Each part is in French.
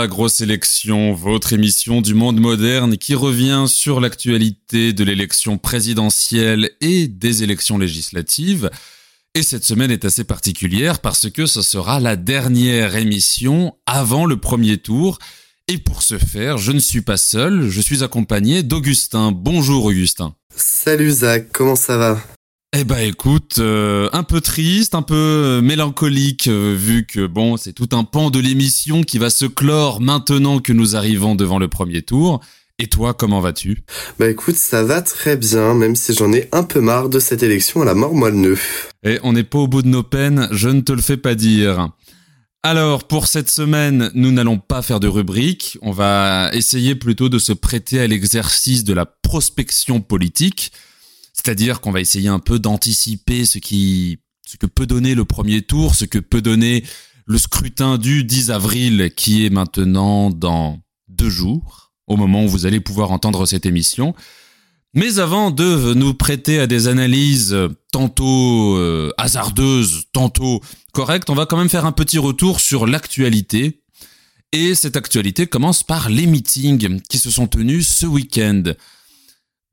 la grosse élection, votre émission du monde moderne qui revient sur l'actualité de l'élection présidentielle et des élections législatives. Et cette semaine est assez particulière parce que ce sera la dernière émission avant le premier tour. Et pour ce faire, je ne suis pas seul, je suis accompagné d'Augustin. Bonjour Augustin. Salut Zach, comment ça va? Eh ben écoute, euh, un peu triste, un peu euh, mélancolique, euh, vu que bon, c'est tout un pan de l'émission qui va se clore maintenant que nous arrivons devant le premier tour. Et toi, comment vas-tu? Bah écoute, ça va très bien, même si j'en ai un peu marre de cette élection à la mort moelle Et on n'est pas au bout de nos peines, je ne te le fais pas dire. Alors, pour cette semaine, nous n'allons pas faire de rubrique, on va essayer plutôt de se prêter à l'exercice de la prospection politique. C'est-à-dire qu'on va essayer un peu d'anticiper ce qui, ce que peut donner le premier tour, ce que peut donner le scrutin du 10 avril qui est maintenant dans deux jours, au moment où vous allez pouvoir entendre cette émission. Mais avant de nous prêter à des analyses tantôt euh, hasardeuses, tantôt correctes, on va quand même faire un petit retour sur l'actualité. Et cette actualité commence par les meetings qui se sont tenus ce week-end.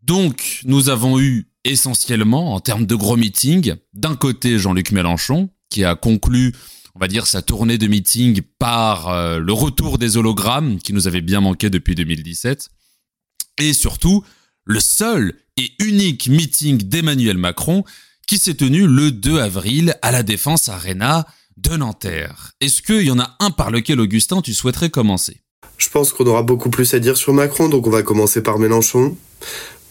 Donc, nous avons eu essentiellement en termes de gros meetings. D'un côté, Jean-Luc Mélenchon, qui a conclu, on va dire, sa tournée de meeting par euh, le retour des hologrammes, qui nous avait bien manqué depuis 2017. Et surtout, le seul et unique meeting d'Emmanuel Macron, qui s'est tenu le 2 avril à la Défense Arena de Nanterre. Est-ce qu'il y en a un par lequel, Augustin, tu souhaiterais commencer? Je pense qu'on aura beaucoup plus à dire sur Macron, donc on va commencer par Mélenchon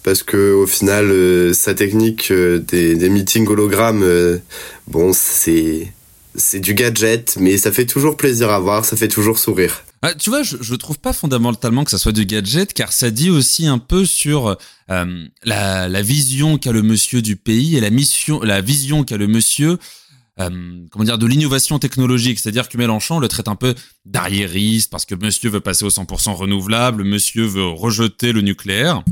parce que au final euh, sa technique euh, des, meetings hologrammes euh, bon c'est c'est du gadget mais ça fait toujours plaisir à voir ça fait toujours sourire ah, tu vois, je, je trouve pas fondamentalement que ça soit du gadget, car ça dit aussi un peu sur la, la vision qu'a le monsieur du pays et la mission, la vision qu'a le monsieur comment dire, de l'innovation technologique. C'est-à-dire que Mélenchon le traite un peu d'arriériste parce que monsieur veut passer au 100% renouvelable, monsieur veut rejeter le nucléaire.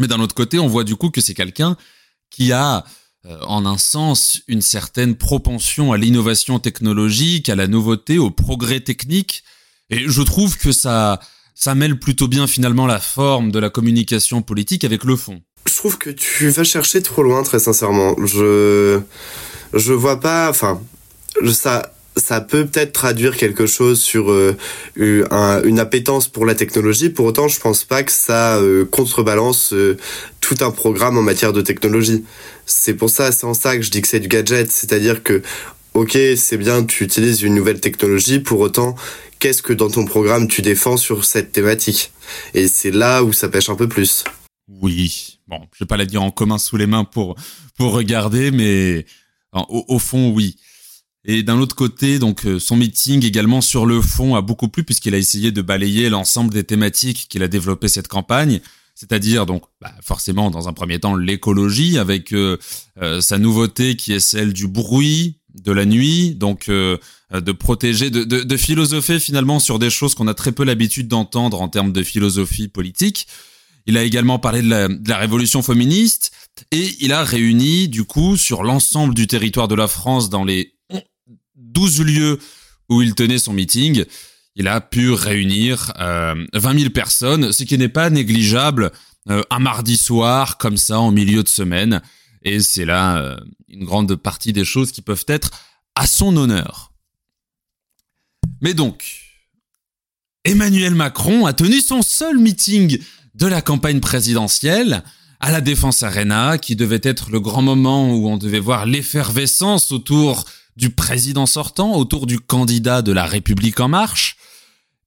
Mais d'un autre côté, on voit du coup que c'est quelqu'un qui a, euh, en un sens, une certaine propension à l'innovation technologique, à la nouveauté, au progrès technique. Et je trouve que ça, ça mêle plutôt bien finalement la forme de la communication politique avec le fond. Je trouve que tu vas chercher trop loin, très sincèrement. Je, je vois pas, enfin, ça, ça peut peut-être traduire quelque chose sur euh, une appétence pour la technologie. Pour autant, je pense pas que ça euh, contrebalance euh, tout un programme en matière de technologie. C'est pour ça, c'est en ça que je dis que c'est du gadget. C'est-à-dire que, ok, c'est bien, tu utilises une nouvelle technologie. Pour autant, qu'est-ce que dans ton programme tu défends sur cette thématique? Et c'est là où ça pêche un peu plus. Oui. Bon, je vais pas la dire en commun sous les mains pour pour regarder, mais au fond, oui. Et d'un autre côté, donc euh, son meeting également sur le fond a beaucoup plu puisqu'il a essayé de balayer l'ensemble des thématiques qu'il a développé cette campagne, c'est-à-dire donc bah, forcément dans un premier temps l'écologie avec euh, euh, sa nouveauté qui est celle du bruit de la nuit, donc de protéger, de, de, de, philosopher finalement sur des choses qu'on a très peu l'habitude d'entendre en termes de philosophie politique. Il a également parlé de la, de la, révolution féministe et il a réuni du coup sur l'ensemble du territoire de la France dans les 12 lieux où il tenait son meeting, il a pu réunir euh, 20 000 personnes, ce qui n'est pas négligeable euh, un mardi soir comme ça en milieu de semaine. Et c'est là euh, une grande partie des choses qui peuvent être à son honneur. Mais donc, Emmanuel Macron a tenu son seul meeting de la campagne présidentielle à la Défense Arena, qui devait être le grand moment où on devait voir l'effervescence autour du président sortant, autour du candidat de la République en marche.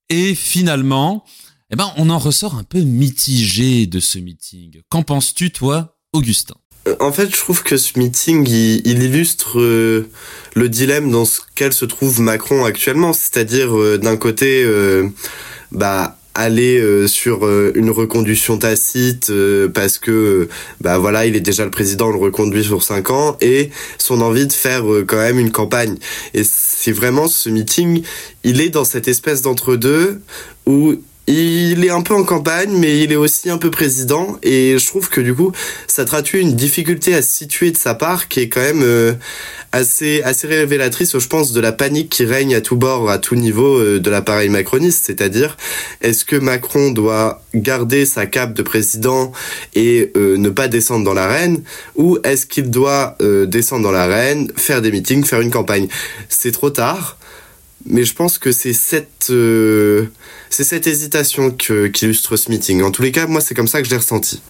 Et finalement, eh ben, on en ressort un peu mitigé de ce meeting. Qu'en penses-tu, toi, Augustin? Euh, en fait, je trouve que ce meeting, il, illustre euh, le dilemme dans lequel se trouve Macron actuellement. C'est-à-dire, euh, d'un côté, bah, aller euh, sur euh, une reconduction tacite euh, parce que bah voilà il est déjà le président on le reconduit sur cinq ans et son envie de faire quand même une campagne. Et c'est vraiment ce meeting il est dans cette espèce d'entre deux où il est un peu en campagne, mais il est aussi un peu président. Et je trouve que du coup, ça traduit une difficulté à se situer de sa part qui est quand même euh, assez assez révélatrice, je pense, de la panique qui règne à tout bord, à tout niveau euh, de l'appareil macroniste. C'est-à-dire, est-ce que Macron doit garder sa cape de président et euh, ne pas descendre dans l'arène, ou est-ce qu'il doit descendre dans l'arène, faire des meetings, faire une campagne? C'est trop tard mais je pense que c'est cette euh, c'est cette hésitation qu'illustre ce meeting. En tous les cas, moi, c'est comme ça que je l'ai ressenti.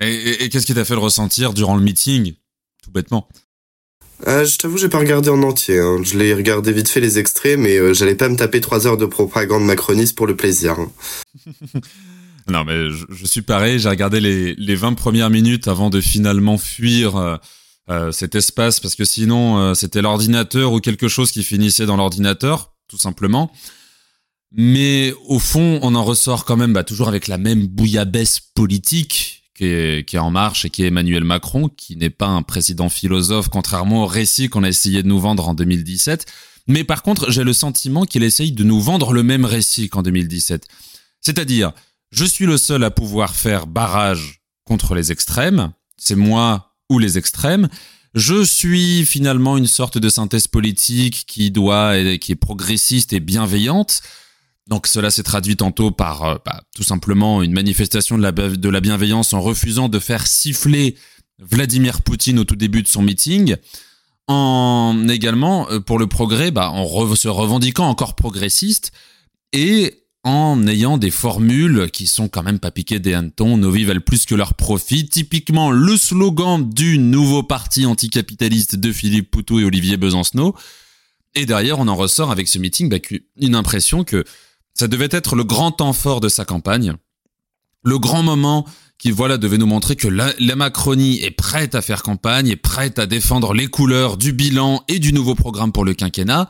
Et, qu'est-ce qui t'a fait le ressentir durant le meeting, tout bêtement? Euh, Je t'avoue, j'ai pas regardé en entier. Hein. Je l'ai regardé vite fait les extraits, mais euh, j'allais pas me taper trois heures de propagande macroniste pour le plaisir. Hein. non, mais je, suis pareil. J'ai regardé les les 20 premières minutes avant de finalement fuir euh, cet espace parce que sinon euh, c'était l'ordinateur ou quelque chose qui finissait dans l'ordinateur, tout simplement. Mais au fond, on en ressort quand même bah, toujours avec la même bouillabaisse politique qui est, qui est en marche et qui est Emmanuel Macron, qui n'est pas un président philosophe, contrairement au récit qu'on a essayé de nous vendre en 2017. Mais par contre, j'ai le sentiment qu'il essaye de nous vendre le même récit qu'en 2017. C'est-à-dire, je suis le seul à pouvoir faire barrage contre les extrêmes. C'est moi ou les extrêmes. Je suis finalement une sorte de synthèse politique qui doit, qui est progressiste et bienveillante. Donc cela s'est traduit tantôt par euh, bah, tout simplement une manifestation de la, de la bienveillance en refusant de faire siffler Vladimir Poutine au tout début de son meeting, en également euh, pour le progrès, bah, en se revendiquant encore progressiste et en ayant des formules qui sont quand même pas piquées des hannetons, nos vies valent plus que leurs profits. Typiquement le slogan du nouveau parti anticapitaliste de Philippe Poutou et Olivier Besancenot. Et derrière, on en ressort avec ce meeting bah, une impression que ça devait être le grand temps fort de sa campagne, le grand moment qui voilà devait nous montrer que la, la, Macronie est prête à faire campagne, est prête à défendre les couleurs du bilan et du nouveau programme pour le quinquennat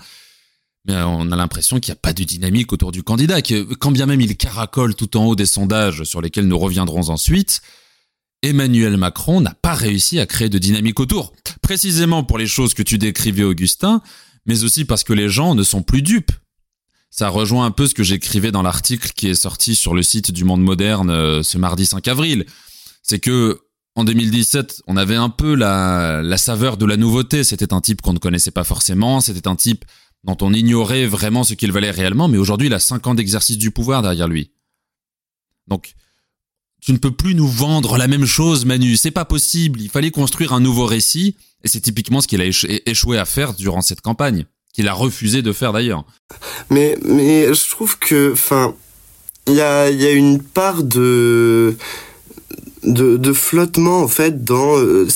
mais on a l'impression qu'il n'y a pas de dynamique autour du candidat, que quand bien même il caracole tout en haut des sondages sur lesquels nous reviendrons ensuite, Emmanuel Macron n'a pas réussi à créer de dynamique autour. Précisément pour les choses que tu décrivais, Augustin, mais aussi parce que les gens ne sont plus dupes. Ça rejoint un peu ce que j'écrivais dans l'article qui est sorti sur le site du Monde Moderne euh, ce mardi 5 avril. C'est que en 2017, on avait un peu la saveur de la nouveauté. C'était un type qu'on ne connaissait pas forcément. C'était un type dont on ignorait vraiment ce qu'il valait réellement, mais aujourd'hui, il a 5 ans d'exercice du pouvoir derrière lui. Donc, tu ne peux plus nous vendre la même chose, Manu. C'est pas possible. Il fallait construire un nouveau récit, et c'est typiquement ce qu'il a échoué à faire durant cette campagne, qu'il a refusé de faire d'ailleurs. Mais, mais je trouve que, enfin, il y a, y a une part de de, de flottement en fait dans euh,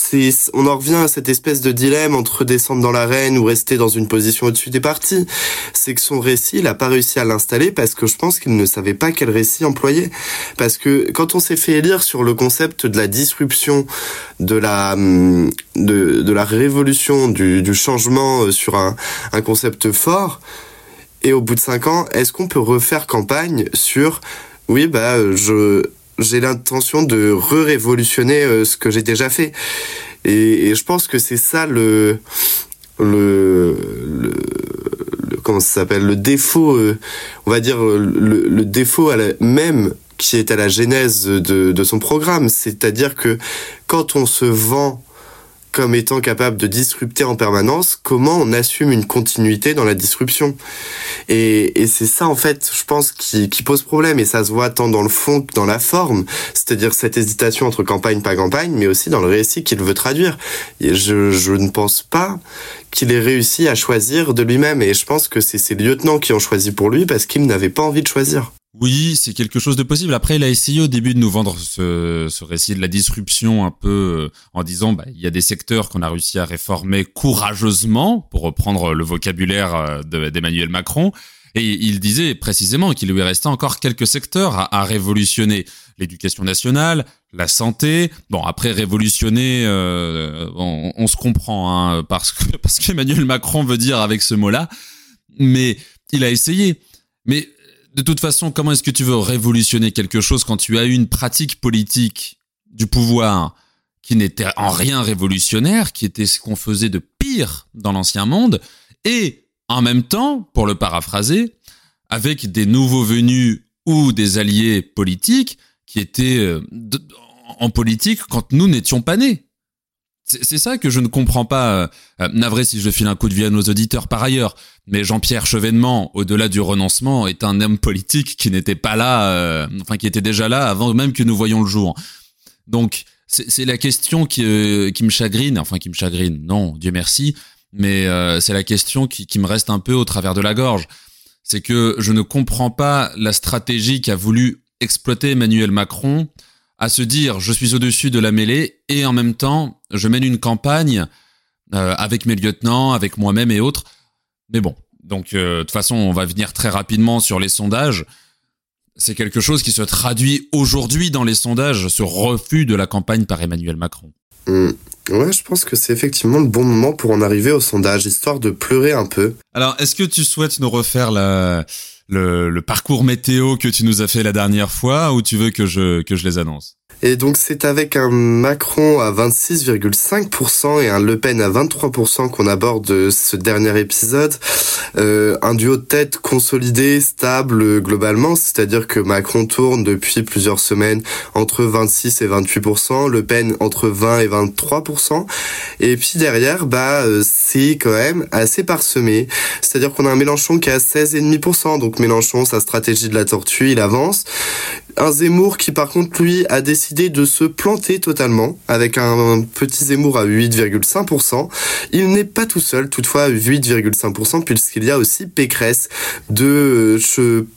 on en revient à cette espèce de dilemme entre descendre dans l'arène ou rester dans une position au-dessus des partis c'est que son récit il a pas réussi à l'installer parce que je pense qu'il ne savait pas quel récit employer. Parce que quand on s'est fait élire sur le concept de la disruption de la hum, de, de la révolution du, du changement euh, sur un, un concept fort et au bout de cinq ans est-ce qu'on peut refaire campagne sur oui bah je j'ai l'intention de re-révolutionner euh, ce que j'ai déjà fait. Et, je pense que c'est ça le, comment ça s'appelle le défaut, euh, on va dire le, le défaut à même qui est à la genèse de, de son programme. C'est-à-dire que quand on se vend comme étant capable de disrupter en permanence, comment on assume une continuité dans la disruption? Et, et c'est ça, en fait, je pense, qui, qui, pose problème. Et ça se voit tant dans le fond que dans la forme. C'est-à-dire cette hésitation entre campagne, pas campagne, mais aussi dans le récit qu'il veut traduire. Et je, je ne pense pas qu'il ait réussi à choisir de lui-même. Et je pense que c'est ses lieutenants qui ont choisi pour lui parce qu'il n'avait pas envie de choisir. Oui, c'est quelque chose de possible. Après, il a essayé au début de nous vendre ce, ce récit de la disruption un peu euh, en disant bah, il y a des secteurs qu'on a réussi à réformer courageusement, pour reprendre le vocabulaire euh, d'Emmanuel Macron. Et il disait précisément qu'il lui restait encore quelques secteurs à, révolutionner. L'éducation nationale, la santé. Bon, après révolutionner, euh, on, on, se comprend hein, parce que parce qu'Emmanuel Macron veut dire avec ce mot-là. Mais il a essayé. Mais de toute façon, comment est-ce que tu veux révolutionner quelque chose quand tu as une pratique politique du pouvoir qui n'était en rien révolutionnaire, qui était ce qu'on faisait de pire dans l'ancien monde, et en même temps, pour le paraphraser, avec des nouveaux venus ou des alliés politiques qui étaient euh, en politique quand nous n'étions pas nés. C'est ça que je ne comprends pas. Euh, navré si je file un coup de vie à nos auditeurs par ailleurs, mais Jean-Pierre Chevènement, au-delà du renoncement, est un homme politique qui n'était pas là, euh, enfin qui était déjà là avant même que nous voyions le jour. Donc c'est la question qui, qui me chagrine, enfin qui me chagrine, non, Dieu merci, mais c'est la question qui, qui me reste un peu au travers de la gorge. C'est que je ne comprends pas la stratégie qu'a voulu exploiter Emmanuel Macron à se dire je suis au-dessus de la mêlée et en même temps je mène une campagne euh, avec mes lieutenants, avec moi-même et autres. Mais bon, donc euh, de toute façon on va venir très rapidement sur les sondages. C'est quelque chose qui se traduit aujourd'hui dans les sondages, ce refus de la campagne par Emmanuel Macron. Mmh. Ouais, je pense que c'est effectivement le bon moment pour en arriver au sondage, histoire de pleurer un peu. Alors, est-ce que tu souhaites nous refaire la, le, le, parcours météo que tu nous as fait la dernière fois ou tu veux que je, que je les annonce? Et donc c'est avec un Macron à 26,5% et un Le Pen à 23% qu'on aborde ce dernier épisode. Euh, un duo de tête consolidé, stable globalement, c'est-à-dire que Macron tourne depuis plusieurs semaines entre 26 et 28%, Le Pen entre 20 et 23%. Et puis derrière, bah euh, c'est quand même assez parsemé. C'est-à-dire qu'on a un Mélenchon qui est à 16,5%. Donc Mélenchon, sa stratégie de la tortue, il avance. Un Zemmour qui par contre lui a décidé de se planter totalement avec un petit Zemmour à 8,5%. Il n'est pas tout seul toutefois à 8,5% puisqu'il y a aussi Pécresse, deux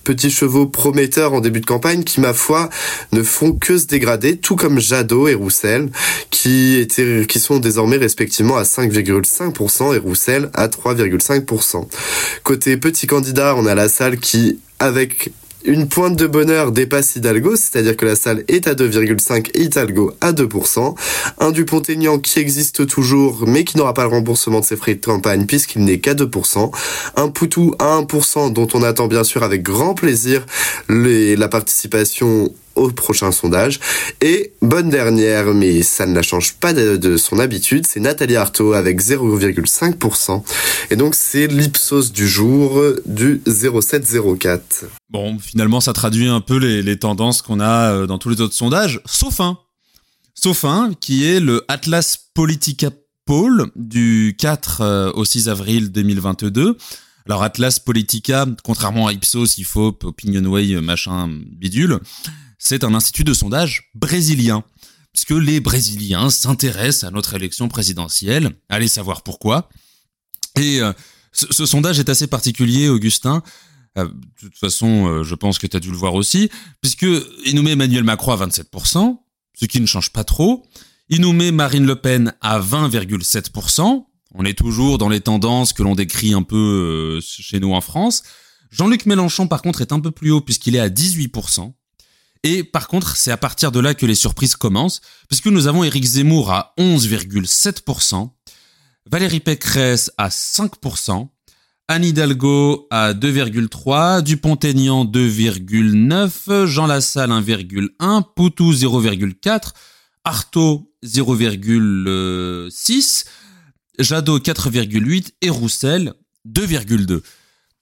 petits chevaux prometteurs en début de campagne qui ma foi ne font que se dégrader tout comme Jadot et Roussel qui étaient sont désormais respectivement à 5,5% et Roussel à 3,5%. Côté petit candidat, on a la salle qui avec une pointe de bonheur dépasse Hidalgo, c'est-à-dire que la salle est à 2,5 et Hidalgo à 2%. Un Dupont-Aignan qui existe toujours, mais qui n'aura pas le remboursement de ses frais de campagne puisqu'il n'est qu'à 2%. Un Poutou à 1% dont on attend bien sûr avec grand plaisir la participation au prochain sondage. Et bonne dernière, mais ça ne la change pas de, son habitude, c'est Nathalie Arthaud avec 0,5%. Et donc c'est l'Ipsos du jour du 0704. Bon, finalement ça traduit un peu les, tendances qu'on a euh, dans tous les autres sondages, sauf un. Sauf un qui est le Atlas Politica Poll du 4 euh, au 6 avril 2022. Alors Atlas Politica, contrairement à Ipsos, IFOP, Opinionway, machin, bidule, c'est un institut de sondage brésilien. Puisque les Brésiliens s'intéressent à notre élection présidentielle. Allez savoir pourquoi. Et euh, ce, sondage est assez particulier, Augustin. Euh, de toute façon, euh, je pense que tu as dû le voir aussi, puisque il nous met Emmanuel Macron à 27%, ce qui ne change pas trop. Il nous met Marine Le Pen à 20,7%. On est toujours dans les tendances que l'on décrit un peu chez nous en France. Jean-Luc Mélenchon, par contre, est un peu plus haut puisqu'il est à 18%. Et par contre, c'est à partir de là que les surprises commencent, puisque nous avons Éric Zemmour à 11,7%, Valérie Pécresse à 5%, Anne Hidalgo à 2,3%, Dupont-Aignan 2,9, Jean Lassalle 1,1, Poutou 0,4, Artaud 0,6, Jadot 4,8 et Roussel 2,2.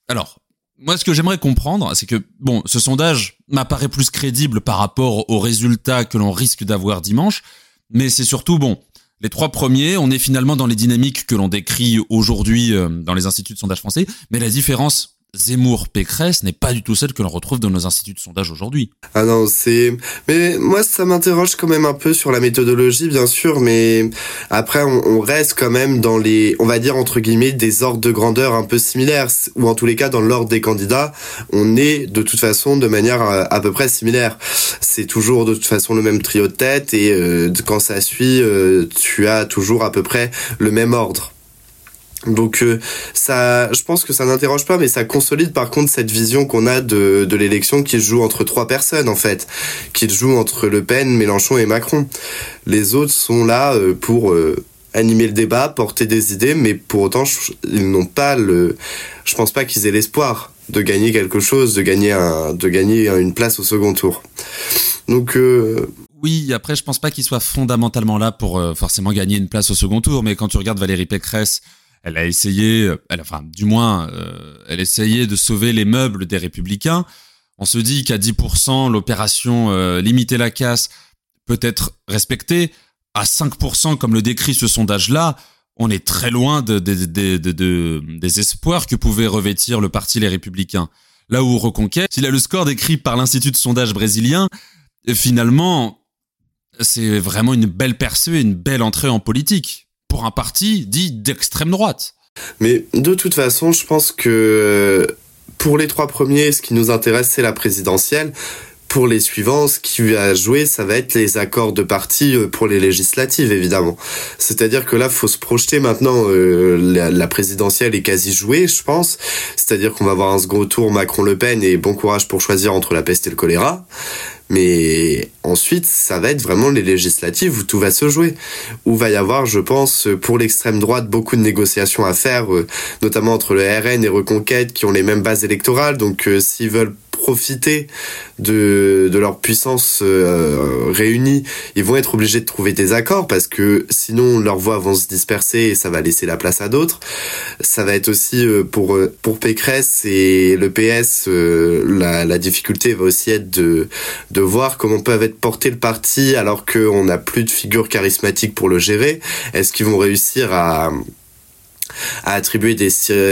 Alors, moi, ce que j'aimerais comprendre, c'est que, bon, ce sondage m'apparaît plus crédible par rapport aux résultats que l'on risque d'avoir dimanche, mais c'est surtout, bon, les trois premiers, on est finalement dans les dynamiques que l'on décrit aujourd'hui euh, dans les instituts de sondage français, mais la différence Zemmour Pécresse n'est pas du tout celle que l'on retrouve dans nos instituts de sondage aujourd'hui. Ah non, c'est mais moi ça m'interroge quand même un peu sur la méthodologie bien sûr, mais après on, reste quand même dans les on va dire entre guillemets des ordres de grandeur un peu similaires ou en tous les cas dans l'ordre des candidats, on est de toute façon de manière euh, à, peu près similaire. C'est toujours de toute façon le même trio de tête et euh, quand ça suit euh, tu as toujours à peu près le même ordre. Donc euh, ça, je pense que ça n'interroge pas, mais ça consolide par contre cette vision qu'on a de, de l'élection qui joue entre trois personnes en fait, qui joue entre Le Pen, Mélenchon et Macron. Les autres sont là euh, pour euh, animer le débat, porter des idées, mais pour autant ils n'ont pas le, je pense pas qu'ils aient l'espoir de gagner quelque chose, de gagner un, de gagner une place au second tour. Donc oui, après je pense pas qu'ils soient fondamentalement là pour forcément gagner une place au second tour, mais quand tu regardes Valérie Pécresse elle a essayé, elle, enfin, du moins, euh, elle essayait de sauver les meubles des républicains on se dit qu'à 10%, l'opération euh, limiter la casse peut être respectée. À 5%, comme le décrit ce sondage-là, on est très loin de, des espoirs que pouvait revêtir le parti Les Républicains. Là où Reconquête, s'il a le score décrit par l'Institut de sondage brésilien, finalement, c'est vraiment une belle percée, une belle entrée en politique un parti dit d'extrême droite. Mais de toute façon, je pense que pour les trois premiers, ce qui nous intéresse, c'est la présidentielle. Pour les suivants, ce qui va jouer, ça va être les accords de parti euh, pour les législatives, évidemment. C'est-à-dire que là, faut se projeter maintenant. Euh, la, présidentielle est quasi jouée, je pense. C'est-à-dire qu'on va avoir un second tour Macron-Le Pen et bon courage pour choisir entre la peste et le choléra. Mais ensuite, ça va être vraiment les législatives où tout va se jouer. Où va y avoir, je pense, pour l'extrême droite, beaucoup de négociations à faire, euh, notamment entre le RN et Reconquête, qui ont les mêmes bases électorales. Donc, s'ils veulent profiter de, leur puissance euh, réunie, ils vont être obligés de trouver des accords parce que sinon leurs voix vont se disperser et ça va laisser la place à d'autres. Ça va être aussi euh, pour euh, pour Pécresse et le PS la, la difficulté va aussi être de de voir comment peut être porté le parti alors qu'on n'a plus de figure charismatique pour le gérer. Est-ce qu'ils vont réussir à à attribuer des,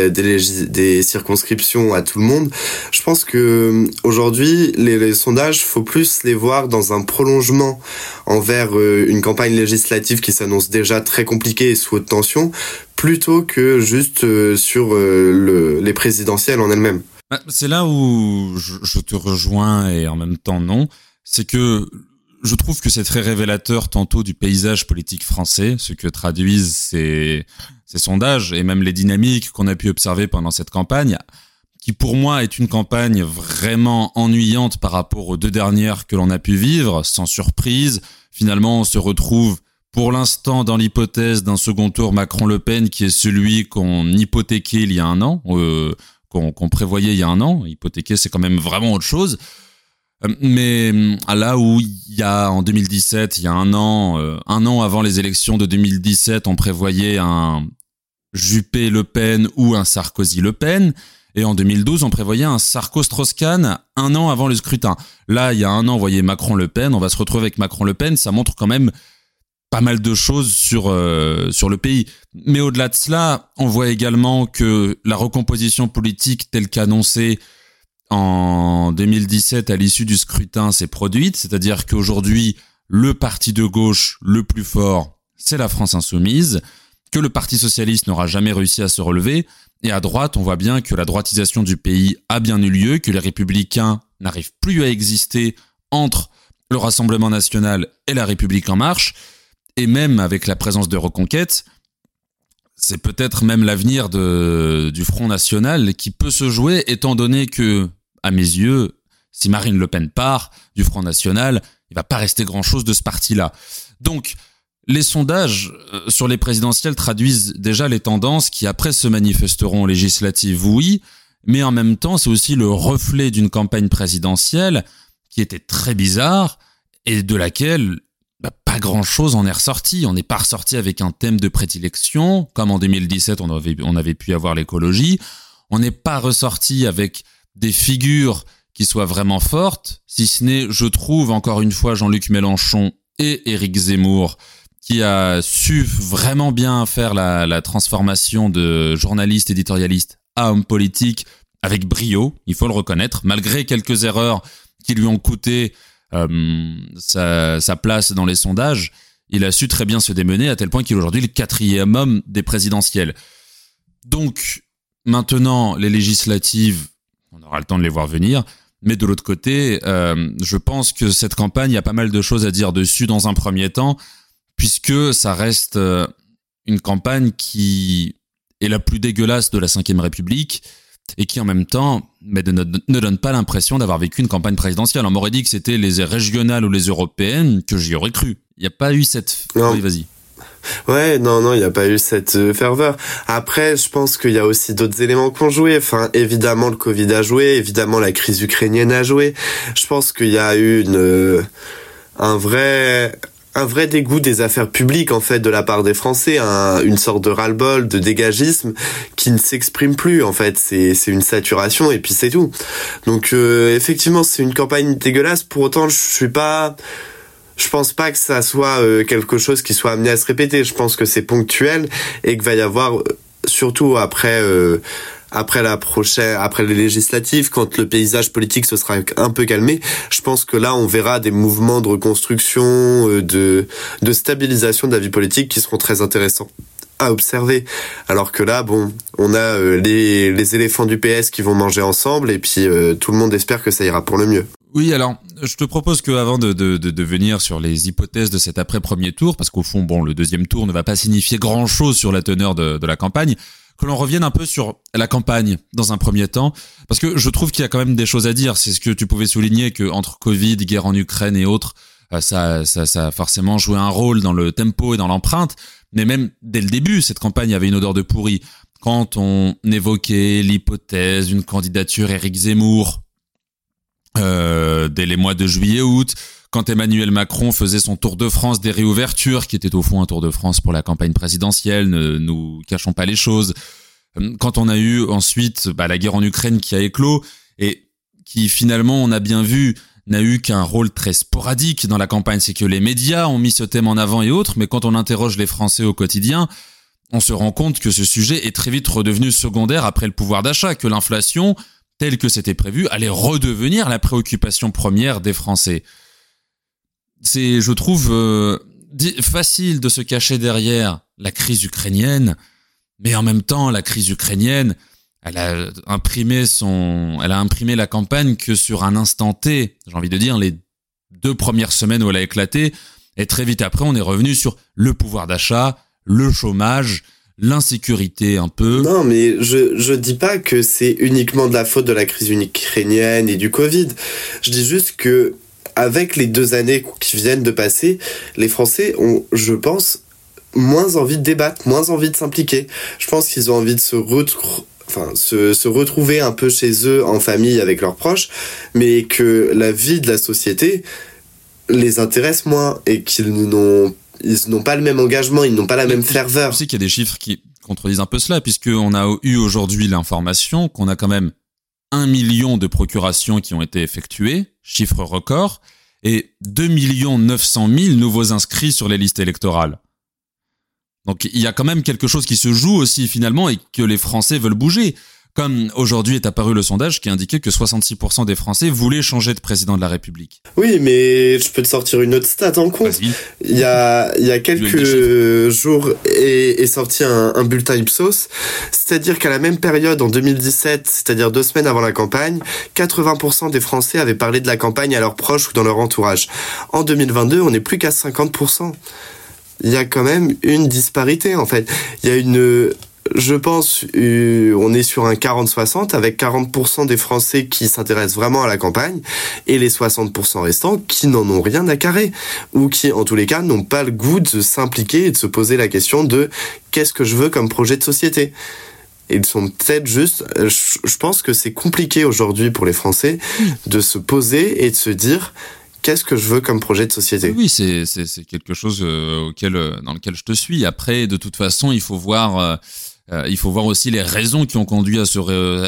des, circonscriptions à tout le monde. Je pense que euh, aujourd'hui, les, les, sondages, faut plus les voir dans un prolongement envers euh, une campagne législative qui s'annonce déjà très compliquée et sous haute tension, plutôt que juste euh, sur le, les présidentielles en elles-mêmes. Bah, c'est là où je te rejoins et en même temps non. C'est que je trouve que c'est très révélateur tantôt du paysage politique français, ce que traduisent ces, ces sondages et même les dynamiques qu'on a pu observer pendant cette campagne, qui pour moi est une campagne vraiment ennuyante par rapport aux deux dernières que l'on a pu vivre, sans surprise. Finalement, on se retrouve pour l'instant dans l'hypothèse d'un second tour Macron-Le Pen qui est celui qu'on hypothéquait il y a un an, euh, qu'on prévoyait il y a un an. Hypothéquer, c'est quand même vraiment autre chose. Euh, mais euh, là où il y a en 2017, il y a un an, euh, un an avant les élections de 2017, on prévoyait un Juppé-Le Pen ou un Sarkozy-Le Pen. Et en 2012, on prévoyait un Sarko-Strauss-Kahn un an avant le scrutin. Là, il y a un an, on voyait Macron-Le Pen. On va se retrouver avec Macron-Le Pen. Ça montre quand même pas mal de choses sur sur le pays. Mais au-delà de cela, on voit également que la recomposition politique telle qu'annoncée en 2017 à l'issue du scrutin s'est produite, c'est-à-dire qu'aujourd'hui, le parti de gauche le plus fort, c'est la France insoumise, que le Parti socialiste n'aura jamais réussi à se relever, et à droite, on voit bien que la droitisation du pays a bien eu lieu, que les républicains n'arrivent plus à exister entre le Rassemblement national et la République en marche, et même avec la présence de Reconquête, c'est peut-être même l'avenir du Front National qui peut se jouer, étant donné que à mes yeux, si Marine Le Pen part du Front National, il va pas rester grand-chose de ce parti-là. Donc, les sondages euh, sur les présidentielles traduisent déjà les tendances qui après se manifesteront législatives, oui, mais en même temps, c'est aussi le reflet d'une campagne présidentielle qui était très bizarre et de laquelle bah, pas grand-chose en est ressorti. On n'est pas ressorti avec un thème de prédilection, comme en 2017 on avait, on avait pu avoir l'écologie. On n'est pas ressorti avec des figures qui soient vraiment fortes, si ce n'est, je trouve, encore une fois, Jean-Luc Mélenchon et Éric Zemmour, qui a su vraiment bien faire la, transformation de journaliste éditorialiste à homme politique avec brio, il faut le reconnaître, malgré quelques erreurs qui lui ont coûté euh, sa, sa, place dans les sondages, il a su très bien se démener à tel point qu'il est aujourd'hui le quatrième homme des présidentielles. Donc, maintenant, les législatives, on aura le temps de les voir venir. Mais de l'autre côté, euh, je pense que cette campagne, il y a pas mal de choses à dire dessus dans un premier temps, puisque ça reste euh, une campagne qui est la plus dégueulasse de la Ve République et qui en même temps mais ne, ne donne pas l'impression d'avoir vécu une campagne présidentielle. On m'aurait dit que c'était les régionales ou les européennes que j'y aurais cru. Il n'y a pas eu cette... Oui, vas-y. Ouais, non, non, il n'y a pas eu cette euh, ferveur. Après, je pense qu'il y a aussi d'autres éléments qui ont joué. Enfin, évidemment, le Covid a joué, évidemment, la crise ukrainienne a joué. Je pense qu'il y a eu une, euh, un vrai, un vrai dégoût des affaires publiques en fait de la part des Français, une sorte de ras-le-bol, de dégagisme qui ne s'exprime plus en fait. C'est une saturation et puis c'est tout. Donc euh, effectivement c'est une campagne dégueulasse. Pour autant je suis pas je pense pas que ça soit euh, quelque chose qui soit amené à se répéter. Je pense que c'est ponctuel et qu'il va y avoir surtout après euh, après la prochaine, après les législatives, quand le paysage politique se sera un peu calmé, je pense que là, on verra des mouvements de reconstruction, euh, de, de stabilisation de la vie politique qui seront très intéressants à observer. Alors que là, bon, on a euh, les, les éléphants du PS qui vont manger ensemble et puis euh, tout le monde espère que ça ira pour le mieux. Oui, alors je te propose que avant de, de, de, venir sur les hypothèses de cet après-premier tour, parce qu'au fond, bon, le deuxième tour ne va pas signifier grand-chose sur la teneur de, de la campagne, que l'on revienne un peu sur la campagne dans un premier temps, parce que je trouve qu'il y a quand même des choses à dire. C'est ce que tu pouvais souligner que entre Covid, guerre en Ukraine et autres, euh, ça, ça, ça a forcément joué un rôle dans le tempo et dans l'empreinte. Mais même dès le début, cette campagne avait une odeur de pourri. Quand on évoquait l'hypothèse d'une candidature Éric Zemmour euh, dès les mois de juillet-août, quand Emmanuel Macron faisait son tour de France des réouvertures, qui était au fond un tour de France pour la campagne présidentielle, ne nous cachons pas les choses. Euh, quand on a eu ensuite bah, la guerre en Ukraine qui a éclos et qui finalement, on a bien vu, n'a eu qu'un rôle très sporadique dans la campagne. C'est que les médias ont mis ce thème en avant et autres, mais quand on interroge les Français au quotidien, on se rend compte que ce sujet est très vite redevenu secondaire après le pouvoir d'achat, que l'inflation, telle que c'était prévu, allait redevenir la préoccupation première des Français c'est, je trouve, euh, facile de se cacher derrière la crise ukrainienne, mais en même temps, la crise ukrainienne, elle a imprimé son, elle a imprimé la campagne que sur un instant T. J'ai envie de dire les deux premières semaines où elle a éclaté, et très vite après, on est revenu sur le pouvoir d'achat, le chômage, l'insécurité un peu. Non, mais je je dis pas que c'est uniquement de la faute de la crise ukrainienne et du Covid. Je dis juste que avec les deux années qui viennent de passer, les Français ont, je pense, moins envie de débattre, moins envie de s'impliquer. Je pense qu'ils ont envie de se retrouver enfin se, se, retrouver un peu chez eux en famille avec leurs proches, mais que la vie de la société les intéresse moins et qu'ils n'ont ils n'ont pas le même engagement, ils n'ont pas la même ferveur. Je sais qu'il y a des chiffres qui contredisent un peu cela, puisqu'on a eu aujourd'hui l'information qu'on a quand même un million de procurations qui ont été effectuées, chiffre record, et 2 900 000 nouveaux inscrits sur les listes électorales. Donc il y a quand même quelque chose qui se joue aussi finalement et que les Français veulent bouger. Comme aujourd'hui est apparu le sondage qui indiquait que 66% des Français voulaient changer de président de la République. Oui, mais je peux te sortir une autre stat en compte. Il y a, il y a quelques jours est, est sorti un, un bulletin Ipsos, c'est-à-dire qu'à la même période en 2017, c'est-à-dire deux semaines avant la campagne, 80% des Français avaient parlé de la campagne à leurs proches ou dans leur entourage. En 2022, on n'est plus qu'à 50% il y a quand même une disparité en fait. Il y a une je pense, euh, on est sur un 40-60 avec 40% des Français qui s'intéressent vraiment à la campagne et les 60% restants qui n'en ont rien à carrer ou qui, en tous les cas, n'ont pas le goût de s'impliquer et de se poser la question de qu'est-ce que je veux comme projet de société. ils sont peut-être juste, euh, je pense que c'est compliqué aujourd'hui pour les Français de se poser et de se dire qu'est-ce que je veux comme projet de société Oui, c'est quelque chose euh, auquel, dans lequel je te suis. Après, de toute façon, il faut voir euh, il faut voir aussi les raisons qui ont conduit à ce,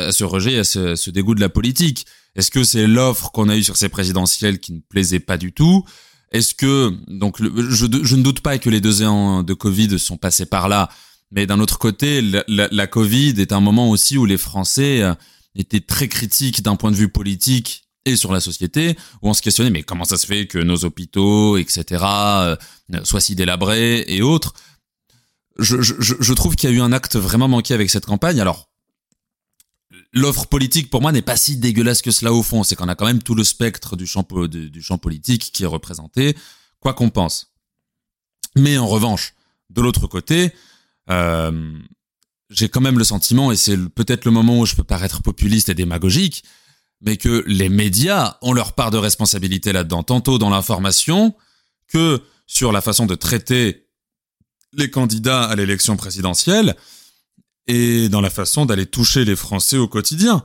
à ce rejet, à ce, dégoût de la politique. Est-ce que c'est l'offre qu'on a eue sur ces présidentielles qui ne plaisait pas du tout? Est-ce que donc je, ne doute pas que les deux ans de Covid sont passés par là, mais d'un autre côté, la, la, la, Covid est un moment aussi où les Français euh, étaient très critiques d'un point de vue politique et sur la société, où on se questionnait mais comment ça se fait que nos hôpitaux, etc., euh, soient si délabrés et autres? Je, je, je trouve qu'il y a eu un acte vraiment manqué avec cette campagne. Alors, l'offre politique pour moi n'est pas si dégueulasse que cela au fond. C'est qu'on a quand même tout le spectre du champ, du, champ politique qui est représenté, quoi qu'on pense. Mais en revanche, de l'autre côté, euh, j'ai quand même le sentiment, et c'est peut-être le moment où je peux paraître populiste et démagogique, mais que les médias ont leur part de responsabilité là-dedans, tantôt dans l'information que sur la façon de traiter les candidats à l'élection présidentielle et dans la façon d'aller toucher les Français au quotidien.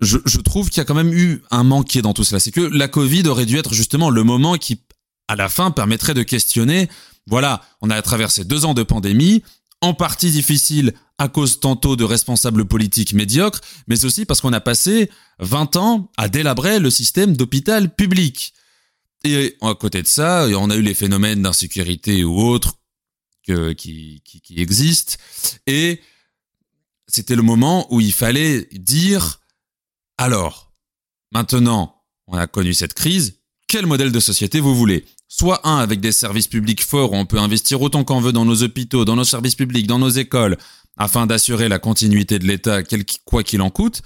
Je, trouve qu'il y a quand même eu un manqué dans tout cela. C'est que la Covid aurait dû être justement le moment qui à la fin, permettrait de questionner, voilà, on a traversé deux ans de pandémie, en partie difficile à cause tantôt de responsables politiques médiocres, mais aussi parce qu'on a passé 20 ans à délabrer le système d'hôpital public. Et à côté de ça, on a eu les phénomènes d'insécurité ou autres qui, existent. Et c'était le moment où il fallait dire, alors, maintenant, on a connu cette crise, quel modèle de société vous voulez? Soit un avec des services publics forts où on peut investir autant qu'on veut dans nos hôpitaux, dans nos services publics, dans nos écoles, afin d'assurer la continuité de l'État, quoi qu'il en coûte,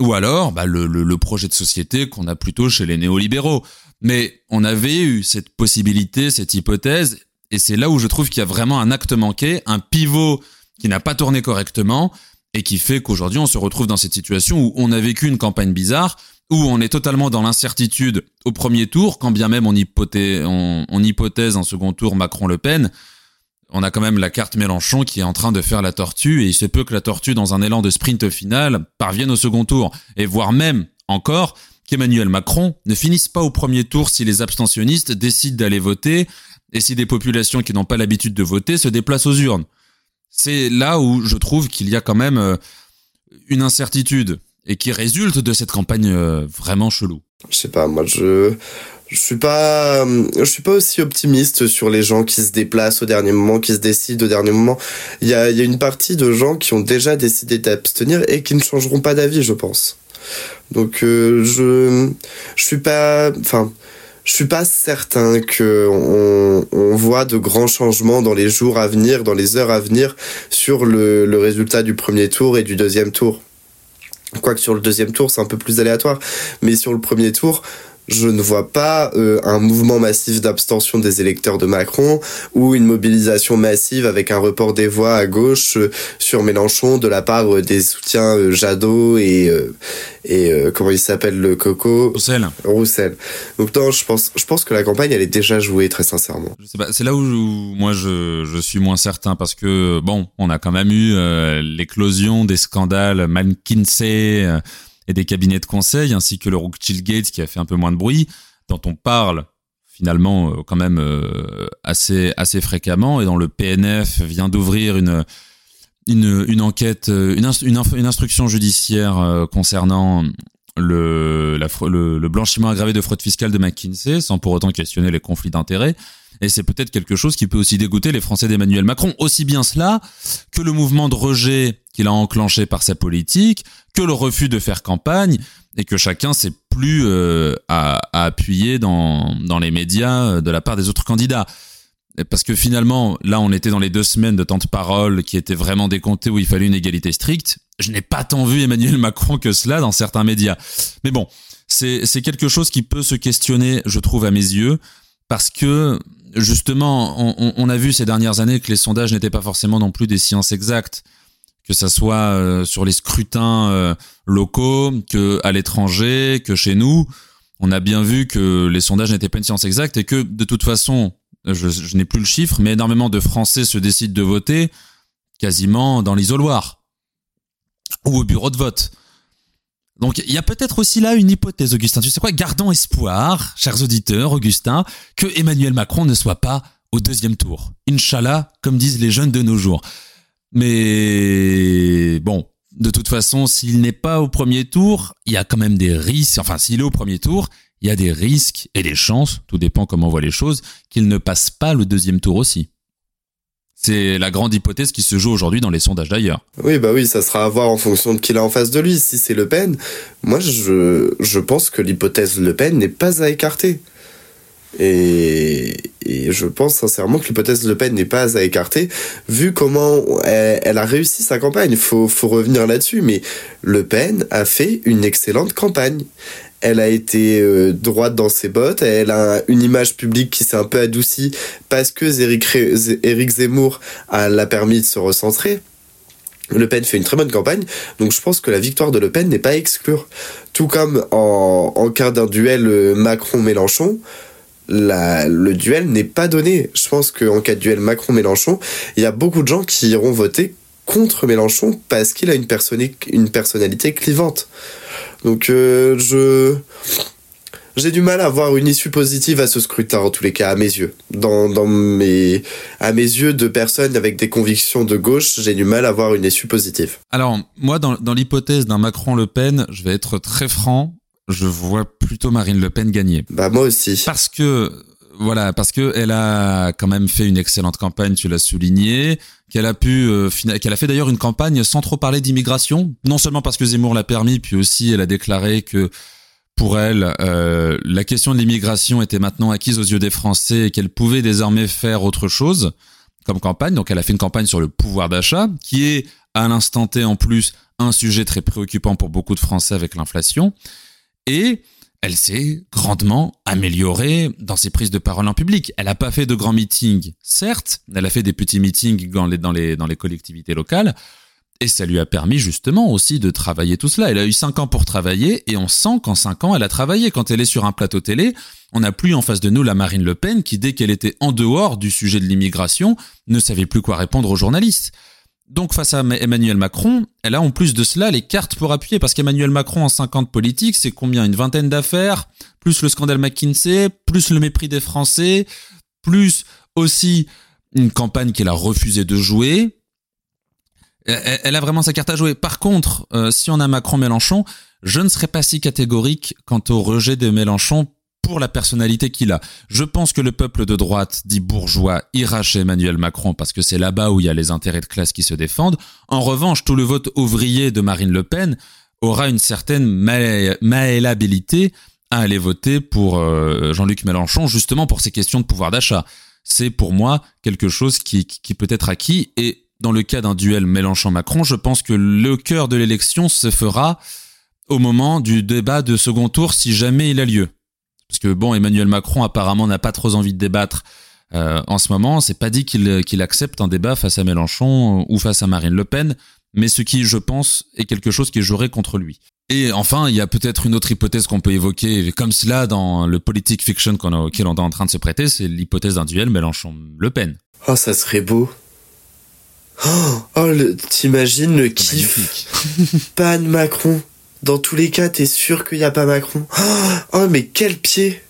ou alors bah, le, projet de société qu'on a plutôt chez les néolibéraux. Mais on avait eu cette possibilité, cette hypothèse, et c'est là où je trouve qu'il y a vraiment un acte manqué, un pivot qui n'a pas tourné correctement, et qui fait qu'aujourd'hui on se retrouve dans cette situation où on a vécu une campagne bizarre, où on est totalement dans l'incertitude au premier tour, quand bien même on, hypothèse, on, on hypothèse un second tour Macron-Le Pen, on a quand même la carte Mélenchon qui est en train de faire la tortue, et il se peut que la tortue, dans un élan de sprint final, parvienne au second tour, et voire même encore qu'Emmanuel Macron ne finisse pas au premier tour si les abstentionnistes décident d'aller voter, et si des populations qui n'ont pas l'habitude de voter se déplacent aux urnes. C'est là où je trouve qu'il y a quand même euh, une incertitude et qui résulte de cette campagne euh, vraiment chelou. Je sais pas, moi je je suis pas je suis pas aussi optimiste sur les gens qui se déplacent au dernier moment, qui se décident au dernier moment. Il y a il y a une partie de gens qui ont déjà décidé d'abstenir et qui ne changeront pas d'avis, je pense. Donc euh, je je suis pas certain que on, on, voit de grands changements dans les jours à venir, dans les heures à venir sur le, le résultat du premier tour et du deuxième tour. Quoique sur le deuxième tour, c'est un peu plus aléatoire. Mais sur le premier tour, je ne vois pas euh, un mouvement massif d'abstention des électeurs de Macron ou une mobilisation massive avec un report des voix à gauche euh, sur Mélenchon de la part euh, des soutiens Jadot et et comment il s'appelle le coco? Roussel. Roussel. Donc non, je pense je pense que la campagne elle est déjà jouée très sincèrement. C'est là où, moi je, je suis moins certain parce que bon, on a quand même eu l'éclosion des scandales McKinsey et des cabinets de conseil, ainsi que le Rothschild Gates qui a fait un peu moins de bruit, dont on parle finalement euh, quand même euh, assez assez fréquemment et dont le PNF vient d'ouvrir une une, enquête, euh, une, une, instruction judiciaire concernant le, le, blanchiment aggravé de fraude fiscale de McKinsey, sans pour autant questionner les conflits d'intérêts. Et c'est peut-être quelque chose qui peut aussi dégoûter les Français d'Emmanuel Macron. Aussi bien cela que le mouvement de rejet qu'il a enclenché par sa politique, que le refus de faire campagne et que chacun s'est plus euh, à, appuyer dans, dans les médias euh, de la part des autres candidats. Parce que finalement, là, on était dans les deux semaines de temps de parole qui étaient vraiment décomptées où il fallait une égalité stricte. Je n'ai pas tant vu Emmanuel Macron que cela dans certains médias. Mais bon, c'est quelque chose qui peut se questionner, je trouve, à mes yeux, parce que justement, on, on a vu ces dernières années que les sondages n'étaient pas forcément non plus des sciences exactes que ça soit euh, sur les scrutins euh, locaux, que à l'étranger, que chez nous, on a bien vu que les sondages n'étaient pas une science exacte et que de toute façon, je, je n'ai plus le chiffre, mais énormément de Français se décident de voter quasiment dans l'isoloir ou au bureau de vote. Donc il y a peut-être aussi là une hypothèse, Augustin. Tu sais quoi? Gardons espoir, chers auditeurs, Augustin, que Emmanuel Macron ne soit pas au deuxième tour. Inch'Allah, comme disent les jeunes de nos jours. Mais bon, de toute façon, s'il n'est pas au premier tour, il y a quand même des risques. Enfin, s'il est au premier tour, il y a des risques et des chances, tout dépend comment on voit les choses, qu'il ne passe pas le deuxième tour aussi. C'est la grande hypothèse qui se joue aujourd'hui dans les sondages d'ailleurs. Oui, bah oui, ça sera à voir en fonction de qui il a en face de lui. Si c'est Le Pen, moi je, je pense que l'hypothèse Le Pen n'est pas à écarter. Et, je pense sincèrement que l'hypothèse Le Pen n'est pas à écarter, vu comment elle, a réussi sa campagne. Faut, faut revenir là-dessus, mais Le Pen a fait une excellente campagne. Elle a été euh, droite dans ses bottes, elle a une image publique qui s'est un peu adoucie parce que Éric Zemmour l'a permis de se recentrer. Le Pen fait une très bonne campagne, donc je pense que la victoire de Le Pen n'est pas à exclure. Tout comme en, en cas d'un duel euh, Macron-Mélenchon, la, le duel n'est pas donné. Je pense qu'en cas de duel Macron-Mélenchon, il y a beaucoup de gens qui iront voter contre Mélenchon parce qu'il a une, personnalité clivante. Donc euh, je j'ai du mal à voir une issue positive à ce scrutin, en tous les cas, à mes yeux. Dans, dans mes, à mes yeux de personnes avec des convictions de gauche, j'ai du mal à voir une issue positive. Alors, moi, dans, dans l'hypothèse d'un Macron-Le Pen, je vais être très franc, je vois plutôt Marine Le Pen gagner. Bah, moi aussi. Parce que, voilà, parce que elle a quand même fait une excellente campagne, tu l'as souligné, qu'elle a pu, euh, qu'elle a fait d'ailleurs une campagne sans trop parler d'immigration, non seulement parce que Zemmour l'a permis, puis aussi elle a déclaré que pour elle, euh, la question de l'immigration était maintenant acquise aux yeux des Français et qu'elle pouvait désormais faire autre chose comme campagne. Donc elle a fait une campagne sur le pouvoir d'achat, qui est à l'instant T en plus un sujet très préoccupant pour beaucoup de Français avec l'inflation. Et elle s'est grandement améliorée dans ses prises de parole en public. Elle n'a pas fait de grands meetings, certes, elle a fait des petits meetings dans les, collectivités locales, et ça lui a permis justement aussi de travailler tout cela. Elle a eu cinq ans pour travailler et on sent qu'en cinq ans, elle a travaillé. Quand elle est sur un plateau télé, on n'a plus en face de nous la Marine Le Pen qui, dès qu'elle était en dehors du sujet de l'immigration, ne savait plus quoi répondre aux journalistes. Donc face à Emmanuel Macron, elle a en plus de cela les cartes pour appuyer, parce qu'Emmanuel Macron en 50 politiques, c'est combien Une vingtaine d'affaires, plus le scandale McKinsey, plus le mépris des Français, plus aussi une campagne qu'elle a refusé de jouer, elle, a vraiment sa carte à jouer. Par contre, euh, si on a Macron-Mélenchon, je ne serais pas si catégorique quant au rejet de Mélenchon pour la personnalité qu'il a. Je pense que le peuple de droite, dit bourgeois, ira chez Emmanuel Macron parce que c'est là-bas où il y a les intérêts de classe qui se défendent. En revanche, tout le vote ouvrier de Marine Le Pen aura une certaine maélabilité à aller voter pour euh, Jean-Luc Mélenchon, justement pour ces questions de pouvoir d'achat. C'est pour moi quelque chose qui peut être acquis et dans le cas d'un duel Mélenchon-Macron, je pense que le cœur de l'élection se fera au moment du débat de second tour si jamais il a lieu. Parce que bon, Emmanuel Macron apparemment n'a pas trop envie de débattre euh, en ce moment. C'est pas dit qu'il accepte un débat face à Mélenchon ou face à Marine Le Pen, mais ce qui, je pense, est quelque chose qui jouerait contre lui. Et enfin, il y a peut-être une autre hypothèse qu'on peut évoquer, comme cela dans le politique fiction qu'on auquel on est en train de se prêter, c'est l'hypothèse d'un duel Mélenchon-Le Pen. Oh, ça serait beau. Oh, oh t'imagines le kiff Pan Macron. Dans tous les cas, t'es sûr qu'il n'y a pas Macron? Oh, mais quel pied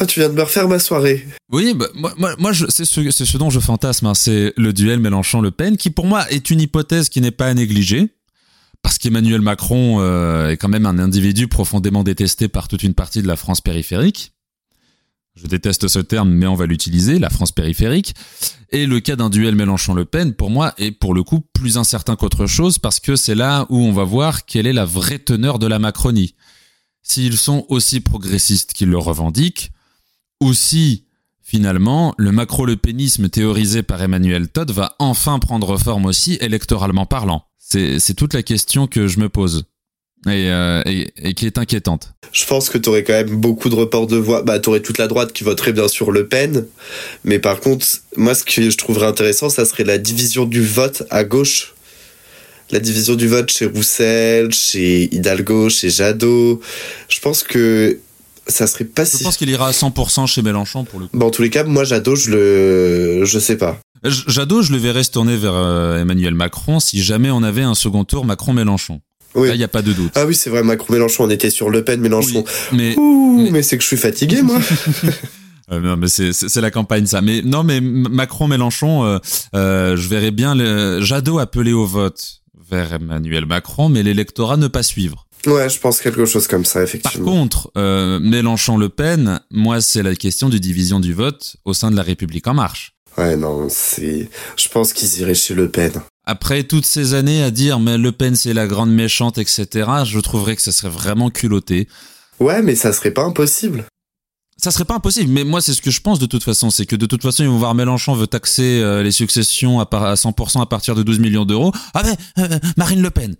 Oh, tu viens de me refaire ma soirée. Oui, bah, moi, moi, c'est ce, ce, dont je fantasme. Hein. C'est le duel Mélenchon-Le Pen, qui pour moi est une hypothèse qui n'est pas à négliger. Parce qu'Emmanuel Macron euh, est quand même un individu profondément détesté par toute une partie de la France périphérique je déteste ce terme, mais on va l'utiliser, la France périphérique. Et le cas d'un duel Mélenchon-Le Pen, pour moi, est pour le coup plus incertain qu'autre chose, parce que c'est là où on va voir quelle est la vraie teneur de la Macronie. S'ils sont aussi progressistes qu'ils le revendiquent, ou si, finalement, le macro-le pénisme théorisé par Emmanuel Todd va enfin prendre forme aussi électoralement parlant. C'est toute la question que je me pose. Euh, et, qui est inquiétante. Je pense que tu aurais quand même beaucoup de reports de voix. Bah, tu aurais toute la droite qui voterait bien sûr Le Pen. Mais par contre, moi, ce que je trouverais intéressant, ça serait la division du vote à gauche. La division du vote chez Roussel, chez Hidalgo, chez Jadot. Je pense que ça serait pas si. Je pense qu'il ira à 100% chez Mélenchon pour le coup. Bon, en tous les cas, moi, Jadot, je le. Je sais pas. Jadot, je le verrais se tourner vers euh, Emmanuel Macron si jamais on avait un second tour Macron-Mélenchon. Oui. il n'y a pas de doute. Ah oui, c'est vrai, Macron-Mélenchon, on était sur Le Pen, Mélenchon. mais, mais... c'est que je suis fatigué, moi. Euh, non, mais c'est la campagne ça. Mais non, mais Macron, Mélenchon, euh, euh, je verrais bien le Jadot appeler au vote vers Emmanuel Macron, mais l'électorat ne pas suivre. Ouais, je pense quelque chose comme ça, effectivement. Par contre, Mélenchon-Le Pen, moi, c'est la question de division du vote au sein de la République en marche. Ouais, non, c'est. Je pense qu'ils iraient chez Le Pen après toutes ces années à dire mais Le Pen c'est la grande méchante, etc., je trouverais que ça serait vraiment culotté. Ouais, mais ça serait pas impossible. Ça serait pas impossible, mais moi c'est ce que je pense de toute façon, c'est que de toute façon ils vont voir Mélenchon veut taxer euh, les successions à, 100% à partir de 12 millions d'euros. Ah ben, euh, Marine Le Pen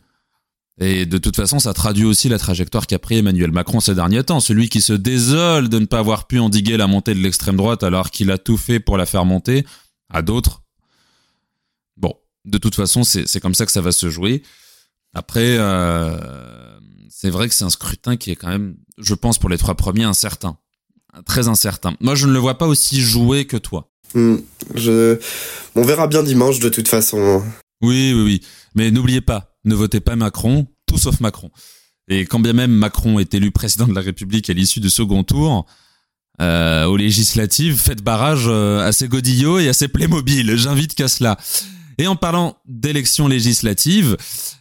et de toute façon, ça traduit aussi la trajectoire qu'a pris Emmanuel Macron ces derniers temps. Celui qui se désole de ne pas avoir pu endiguer la montée de l'extrême droite alors qu'il a tout fait pour la faire monter. À d'autres, de toute façon, c'est comme ça que ça va se jouer. Après, euh, c'est vrai que c'est un scrutin qui est quand même, je pense, pour les trois premiers, incertain. Très incertain. Moi, je ne le vois pas aussi joué que toi. Hmm, je... On verra bien dimanche, de toute façon. Oui, oui, oui. Mais n'oubliez pas, ne votez pas Macron, tout sauf Macron. Et quand bien même Macron est élu président de la République à l'issue du second tour, euh, aux législatives, faites barrage euh, à ces godillots et à ces Playmobil. J'invite qu'à cela. Et en parlant d'élections législatives,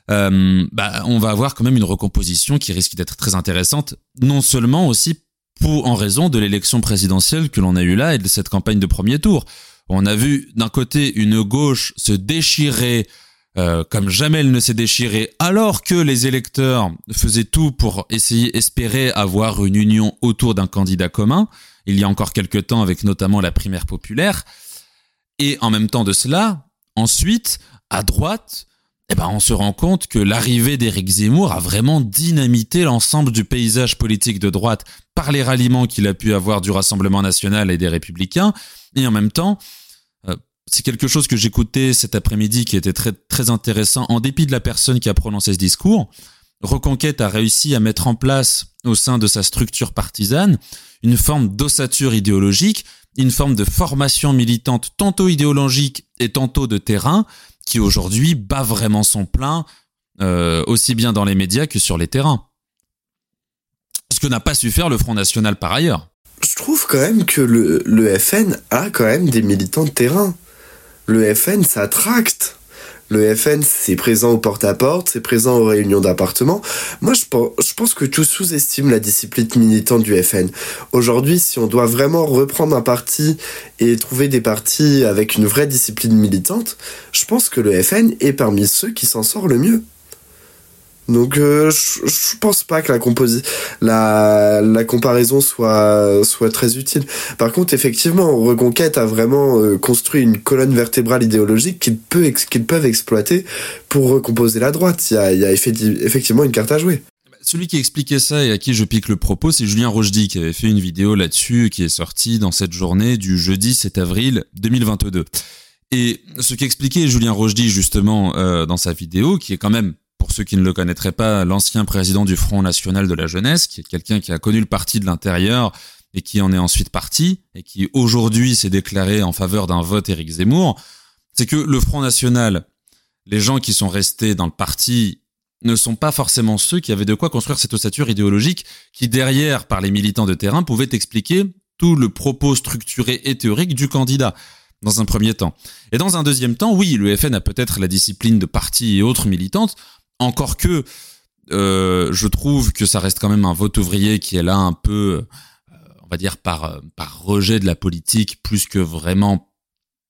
euh, bah, on va avoir quand même une recomposition qui risque d'être très intéressante, non seulement aussi pour en raison de l'élection présidentielle que l'on a eue là et de cette campagne de premier tour. On a vu d'un côté une gauche se déchirer euh, comme jamais elle ne s'est déchirée, alors que les électeurs faisaient tout pour essayer, espérer avoir une union autour d'un candidat commun, il y a encore quelques temps avec notamment la primaire populaire, et en même temps de cela, ensuite, à droite, eh ben, on se rend compte que l'arrivée d'Éric Zemmour a vraiment dynamité l'ensemble du paysage politique de droite par les ralliements qu'il a pu avoir du Rassemblement national et des Républicains, et en même temps, c'est quelque chose que j'écoutais cet après-midi qui était très, très intéressant. En dépit de la personne qui a prononcé ce discours, Reconquête a réussi à mettre en place au sein de sa structure partisane une forme d'ossature idéologique, une forme de formation militante tantôt idéologique et tantôt de terrain qui aujourd'hui bat vraiment son plein euh, aussi bien dans les médias que sur les terrains. Ce que n'a pas su faire le Front National par ailleurs. Je trouve quand même que le, FN a quand même des militants de terrain le FN, ça tracte. Le FN, c'est présent au porte-à-porte, c'est présent aux réunions d'appartements. Moi, je pense, que tout sous-estime la discipline militante du FN. Aujourd'hui, si on doit vraiment reprendre un parti et trouver des partis avec une vraie discipline militante, je pense que le FN est parmi ceux qui s'en sort le mieux. Donc euh, je, pense pas que la, la, la comparaison soit, soit très utile. Par contre, effectivement, Reconquête a vraiment euh, construit une colonne vertébrale idéologique qu'ils peut, qu'ils peuvent exploiter pour recomposer la droite. Il y a, il y a effectivement une carte à jouer. Celui qui expliquait ça et à qui je pique le propos, c'est Julien Rochdy qui avait fait une vidéo là-dessus qui est sortie dans cette journée du jeudi 7 avril 2022. Et ce qu'expliquait Julien Rochdy justement euh, dans sa vidéo, qui est quand même pour ceux qui ne le connaîtraient pas, l'ancien président du Front National de la Jeunesse, qui est quelqu'un qui a connu le parti de l'intérieur et qui en est ensuite parti, et qui aujourd'hui s'est déclaré en faveur d'un vote Éric Zemmour, c'est que le Front National, les gens qui sont restés dans le parti ne sont pas forcément ceux qui avaient de quoi construire cette ossature idéologique qui, derrière, par les militants de terrain, pouvait expliquer tout le propos structuré et théorique du candidat dans un premier temps. Et dans un deuxième temps, oui, le FN a peut-être la discipline de partis et autres militantes, encore que euh, je trouve que ça reste quand même un vote ouvrier qui est là un peu, euh, on va dire, par, par rejet de la politique, plus que vraiment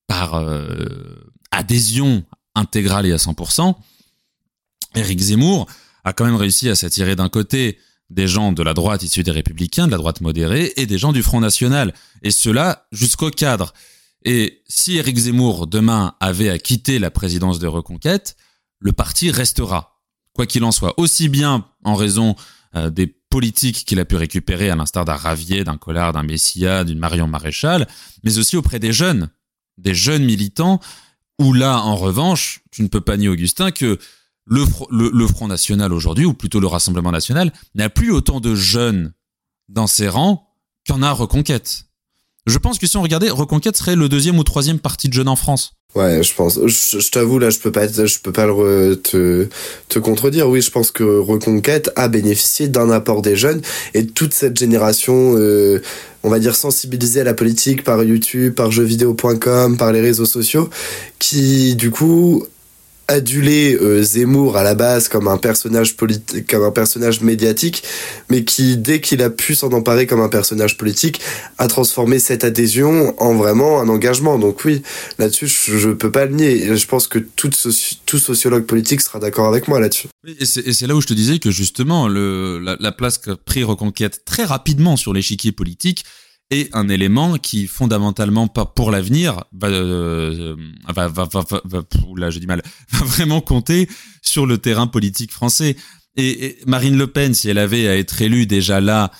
par euh, adhésion intégrale et à 100%. Éric Zemmour a quand même réussi à s'attirer d'un côté des gens de la droite issus des républicains, de la droite modérée, et des gens du Front National. Et cela jusqu'au cadre. Et si Éric Zemmour demain avait à quitter la présidence de Reconquête, le parti restera quoi qu'il en soit, aussi bien en raison euh, des politiques qu'il a pu récupérer, à l'instar d'un Ravier, d'un Collard, d'un Messia, d'une Marion Maréchal, mais aussi auprès des jeunes, des jeunes militants, où là, en revanche, tu ne peux pas nier, Augustin, que le, le Front National aujourd'hui, ou plutôt le Rassemblement National, n'a plus autant de jeunes dans ses rangs qu'en a Reconquête. Je pense que si on regardait, Reconquête serait le deuxième ou troisième parti de jeunes en France. Ouais, je pense. Je, t'avoue là, je peux pas, je peux pas te, te contredire. Oui, je pense que Reconquête a bénéficié d'un apport des jeunes et toute cette génération, euh, on va dire sensibilisée à la politique par YouTube, par jeuxvideo.com, par les réseaux sociaux, qui du coup adulé euh, Zemmour à la base comme un personnage politique, comme un personnage médiatique, mais qui dès qu'il a pu s'en emparer comme un personnage politique, a transformé cette adhésion en vraiment un engagement. Donc oui, là-dessus je, je, peux pas le nier. Je pense que tout, tout sociologue politique sera d'accord avec moi là-dessus. Et c'est là où je te disais que justement le, la, la place que pris Reconquête très rapidement sur l'échiquier politique et un élément qui fondamentalement pas pour l'avenir va, euh, là mal va vraiment compter sur le terrain politique français. Et, Marine Le Pen si elle avait à être élue déjà là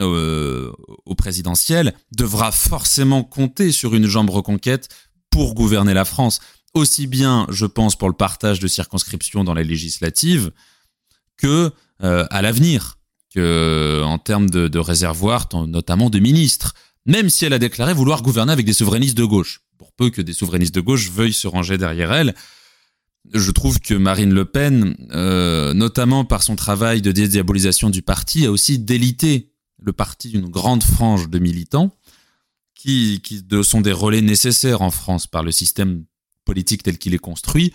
euh, au présidentiel devra forcément compter sur une jambe reconquête pour gouverner la France. Aussi bien je pense pour le partage de circonscriptions dans les législatives que euh, à l'avenir que en termes de, de réservoir, notamment de ministres, même si elle a déclaré vouloir gouverner avec des souverainistes de gauche, pour peu que des souverainistes de gauche veuillent se ranger derrière elle. je trouve que Marine Le Pen, euh, notamment par son travail de dédiabolisation du parti, a aussi délité le parti d'une grande frange de militants qui, qui sont des relais nécessaires en France par le système politique tel qu'il est construit.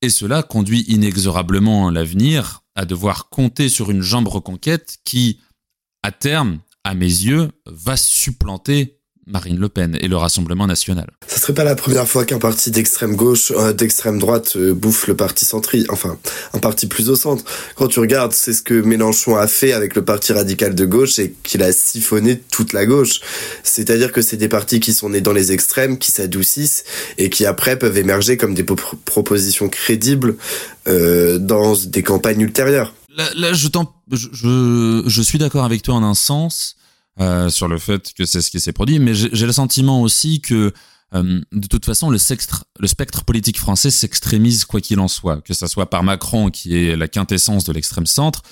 Et cela conduit inexorablement l'avenir à devoir compter sur une jambe reconquête qui, à terme, à mes yeux, va supplanter Marine Le Pen et le Rassemblement national. Ça serait pas la première fois qu'un parti d'extrême gauche, euh, d'extrême droite euh, bouffe le parti centri, enfin un parti plus au centre. Quand tu regardes, c'est ce que Mélenchon a fait avec le parti radical de gauche et qu'il a siphonné toute la gauche. C'est-à-dire que c'est des partis qui sont nés dans les extrêmes, qui s'adoucissent et qui après peuvent émerger comme des propositions crédibles euh, dans des campagnes ultérieures. Là, je, je, je suis d'accord avec toi en un sens euh, sur le fait que c'est ce qui s'est produit, mais j'ai le sentiment aussi que euh, de toute façon, le, le spectre politique français s'extrémise quoi qu'il en soit, que ça soit par Macron qui est la quintessence de l'extrême centre.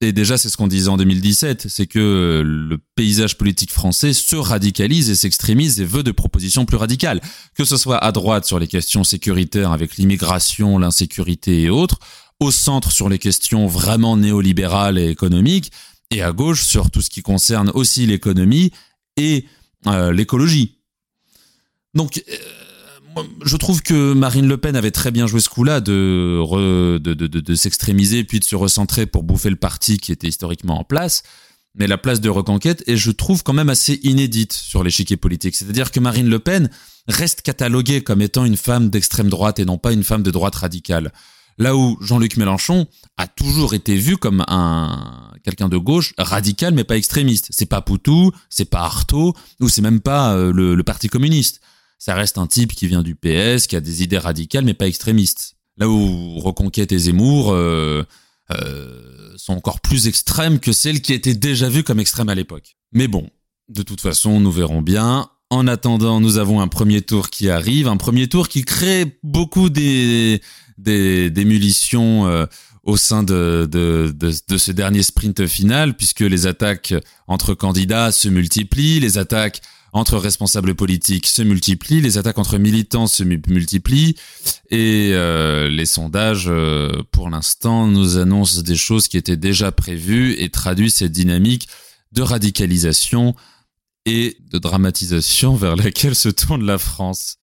Et déjà, c'est ce qu'on disait en 2017, c'est que le paysage politique français se radicalise et s'extrémise et veut de propositions plus radicales. Que ce soit à droite sur les questions sécuritaires avec l'immigration, l'insécurité et autres, au centre sur les questions vraiment néolibérales et économiques, et à gauche sur tout ce qui concerne aussi l'économie et euh, l'écologie. Donc, euh, je trouve que Marine Le Pen avait très bien joué ce coup-là de, de, de, de s'extrémiser puis de se recentrer pour bouffer le parti qui était historiquement en place. Mais la place de reconquête est, je trouve, quand même assez inédite sur l'échiquier politique. C'est-à-dire que Marine Le Pen reste cataloguée comme étant une femme d'extrême droite et non pas une femme de droite radicale. Là où Jean-Luc Mélenchon a toujours été vu comme un quelqu'un de gauche radical mais pas extrémiste. C'est pas Poutou, c'est pas Artaud ou c'est même pas euh, le, Parti communiste. Ça reste un type qui vient du PS, qui a des idées radicales mais pas extrémistes. Là où Reconquête et Zemmour euh, euh, sont encore plus extrêmes que celles qui étaient déjà vues comme extrêmes à l'époque. Mais bon, de toute façon, nous verrons bien. En attendant, nous avons un premier tour qui arrive, un premier tour qui crée beaucoup des des, des munitions euh, au sein de, ce dernier sprint final, puisque les attaques entre candidats se multiplient, les attaques entre responsables politiques se multiplient, les attaques entre militants se multiplient, et euh, les sondages, euh, pour l'instant, nous annoncent des choses qui étaient déjà prévues et traduisent cette dynamique de radicalisation et de dramatisation vers laquelle se tourne la France.